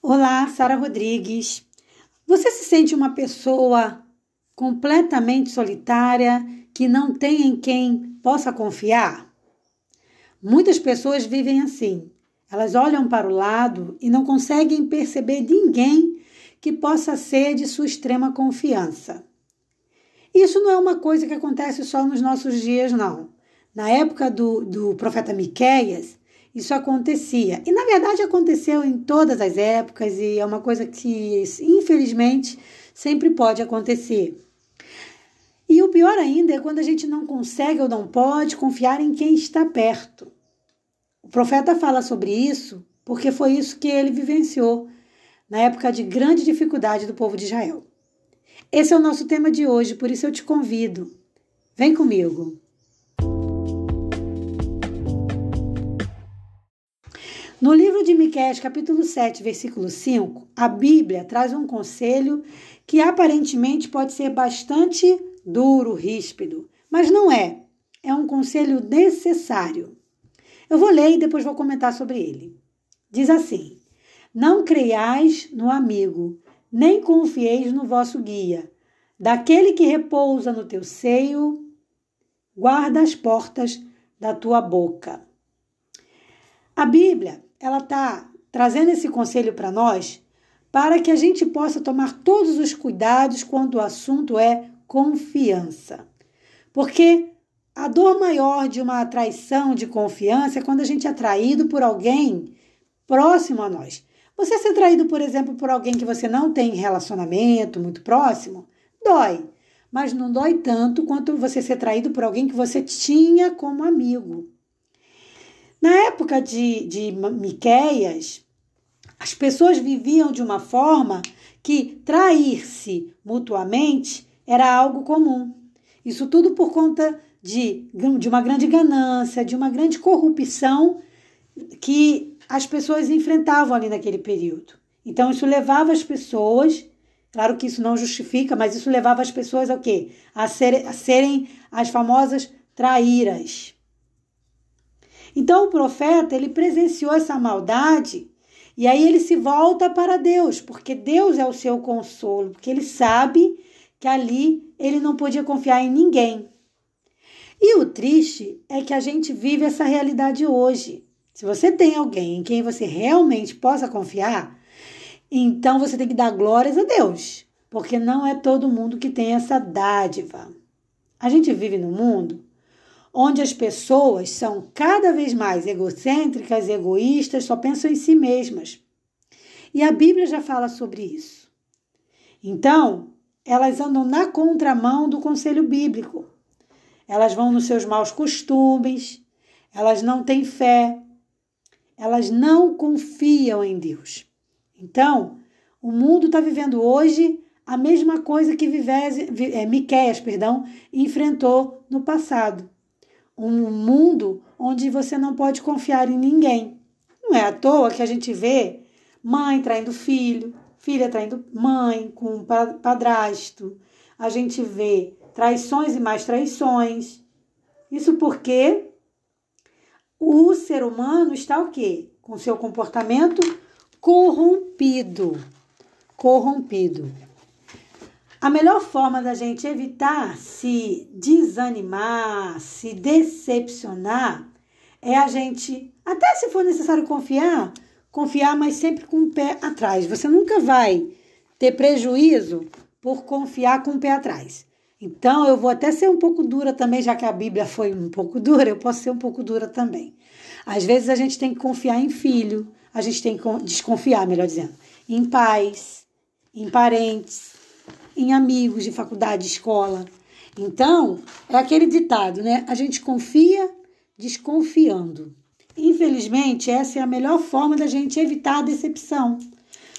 Olá, Sara Rodrigues. Você se sente uma pessoa completamente solitária, que não tem em quem possa confiar? Muitas pessoas vivem assim. Elas olham para o lado e não conseguem perceber ninguém que possa ser de sua extrema confiança. Isso não é uma coisa que acontece só nos nossos dias, não. Na época do, do profeta Miqueias, isso acontecia. E na verdade aconteceu em todas as épocas e é uma coisa que, infelizmente, sempre pode acontecer. E o pior ainda é quando a gente não consegue ou não pode confiar em quem está perto. O profeta fala sobre isso porque foi isso que ele vivenciou na época de grande dificuldade do povo de Israel. Esse é o nosso tema de hoje, por isso eu te convido. Vem comigo. No livro de Miqueias, capítulo 7, versículo 5, a Bíblia traz um conselho que aparentemente pode ser bastante duro, ríspido, mas não é. É um conselho necessário. Eu vou ler e depois vou comentar sobre ele. Diz assim: Não creiais no amigo, nem confieis no vosso guia. Daquele que repousa no teu seio, guarda as portas da tua boca. A Bíblia ela está trazendo esse conselho para nós para que a gente possa tomar todos os cuidados quando o assunto é confiança. Porque a dor maior de uma traição de confiança é quando a gente é traído por alguém próximo a nós. Você ser traído, por exemplo, por alguém que você não tem relacionamento muito próximo, dói. Mas não dói tanto quanto você ser traído por alguém que você tinha como amigo. Na época de, de Miqueias, as pessoas viviam de uma forma que trair-se mutuamente era algo comum. Isso tudo por conta de, de uma grande ganância, de uma grande corrupção que as pessoas enfrentavam ali naquele período. Então, isso levava as pessoas, claro que isso não justifica, mas isso levava as pessoas ao quê? A, ser, a serem as famosas traíras. Então o profeta, ele presenciou essa maldade e aí ele se volta para Deus, porque Deus é o seu consolo, porque ele sabe que ali ele não podia confiar em ninguém. E o triste é que a gente vive essa realidade hoje. Se você tem alguém em quem você realmente possa confiar, então você tem que dar glórias a Deus, porque não é todo mundo que tem essa dádiva. A gente vive num mundo onde as pessoas são cada vez mais egocêntricas, egoístas, só pensam em si mesmas. E a Bíblia já fala sobre isso. Então, elas andam na contramão do conselho bíblico. Elas vão nos seus maus costumes, elas não têm fé, elas não confiam em Deus. Então, o mundo está vivendo hoje a mesma coisa que é, Miqueias, perdão, enfrentou no passado um mundo onde você não pode confiar em ninguém. Não é à toa que a gente vê mãe traindo filho, filha traindo mãe com padrasto. A gente vê traições e mais traições. Isso porque o ser humano está o quê? Com seu comportamento corrompido. Corrompido. A melhor forma da gente evitar se desanimar, se decepcionar, é a gente, até se for necessário confiar, confiar, mas sempre com o pé atrás. Você nunca vai ter prejuízo por confiar com o pé atrás. Então, eu vou até ser um pouco dura também, já que a Bíblia foi um pouco dura, eu posso ser um pouco dura também. Às vezes a gente tem que confiar em filho, a gente tem que desconfiar, melhor dizendo, em pais, em parentes, em amigos de faculdade, escola. Então, é aquele ditado, né? A gente confia desconfiando. Infelizmente, essa é a melhor forma da gente evitar a decepção.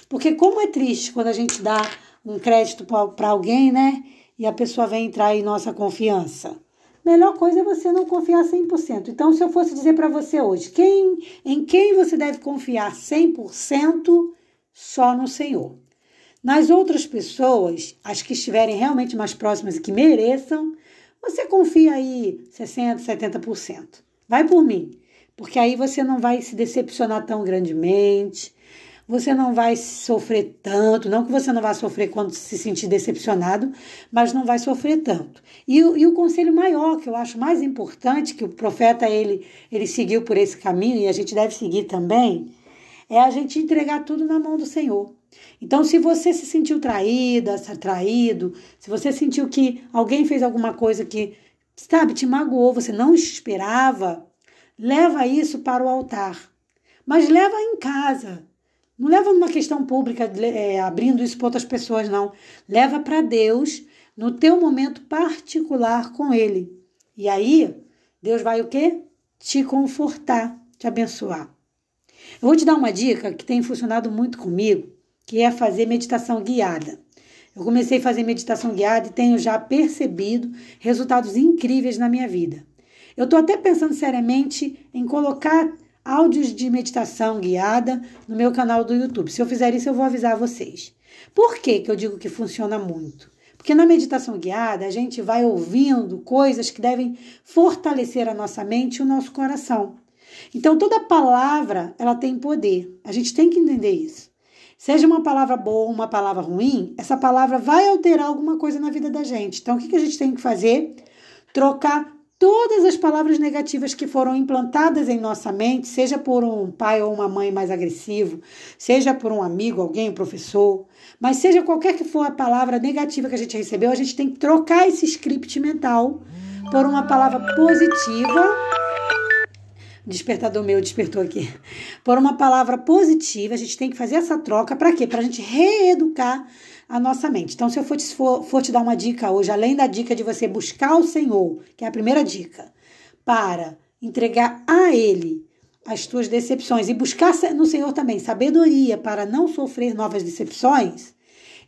Porque como é triste quando a gente dá um crédito para alguém, né? E a pessoa vem entrar em nossa confiança. Melhor coisa é você não confiar 100%. Então, se eu fosse dizer para você hoje, quem, em quem você deve confiar 100%? Só no Senhor. Nas outras pessoas, as que estiverem realmente mais próximas e que mereçam, você confia aí 60%, 70%. Vai por mim, porque aí você não vai se decepcionar tão grandemente, você não vai sofrer tanto, não que você não vá sofrer quando se sentir decepcionado, mas não vai sofrer tanto. E, e o conselho maior, que eu acho mais importante, que o profeta ele, ele seguiu por esse caminho e a gente deve seguir também, é a gente entregar tudo na mão do Senhor. Então, se você se sentiu traída, traído, se você sentiu que alguém fez alguma coisa que, sabe, te magoou, você não esperava, leva isso para o altar. Mas leva em casa. Não leva numa questão pública, é, abrindo isso para outras pessoas, não. Leva para Deus no teu momento particular com Ele. E aí, Deus vai o quê? Te confortar, te abençoar. Eu vou te dar uma dica que tem funcionado muito comigo, que é fazer meditação guiada. Eu comecei a fazer meditação guiada e tenho já percebido resultados incríveis na minha vida. Eu estou até pensando seriamente em colocar áudios de meditação guiada no meu canal do YouTube. Se eu fizer isso, eu vou avisar vocês. Por que, que eu digo que funciona muito? Porque na meditação guiada a gente vai ouvindo coisas que devem fortalecer a nossa mente e o nosso coração. Então toda palavra ela tem poder. A gente tem que entender isso. Seja uma palavra boa ou uma palavra ruim, essa palavra vai alterar alguma coisa na vida da gente. Então o que, a gente tem que fazer? Trocar todas as palavras negativas que foram implantadas em nossa mente, seja por um pai ou uma mãe mais agressivo, seja por um amigo, alguém, um professor, mas seja qualquer que for a palavra negativa que a gente recebeu, a gente tem que trocar esse script mental por uma palavra positiva. Despertador meu despertou aqui. Por uma palavra positiva, a gente tem que fazer essa troca para quê? Para a gente reeducar a nossa mente. Então, se eu for te, for, for te dar uma dica hoje, além da dica de você buscar o Senhor, que é a primeira dica, para entregar a Ele as tuas decepções e buscar no Senhor também sabedoria para não sofrer novas decepções,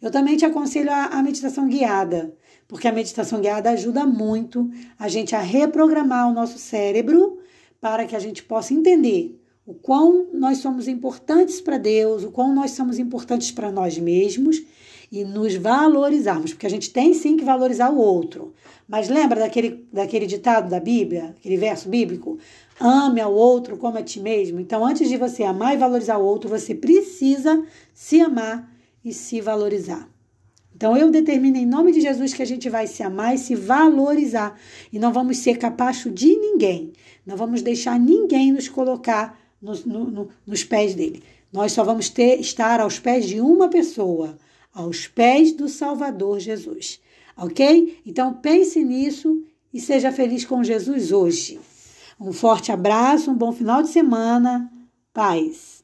eu também te aconselho a, a meditação guiada, porque a meditação guiada ajuda muito a gente a reprogramar o nosso cérebro para que a gente possa entender o quão nós somos importantes para Deus, o quão nós somos importantes para nós mesmos e nos valorizarmos, porque a gente tem sim que valorizar o outro. Mas lembra daquele, daquele ditado da Bíblia, aquele verso bíblico? Ame ao outro como a ti mesmo. Então, antes de você amar e valorizar o outro, você precisa se amar e se valorizar. Então, eu determino em nome de Jesus que a gente vai se amar e se valorizar. E não vamos ser capacho de ninguém. Não vamos deixar ninguém nos colocar no, no, nos pés dele. Nós só vamos ter, estar aos pés de uma pessoa aos pés do Salvador Jesus. Ok? Então pense nisso e seja feliz com Jesus hoje. Um forte abraço, um bom final de semana. Paz.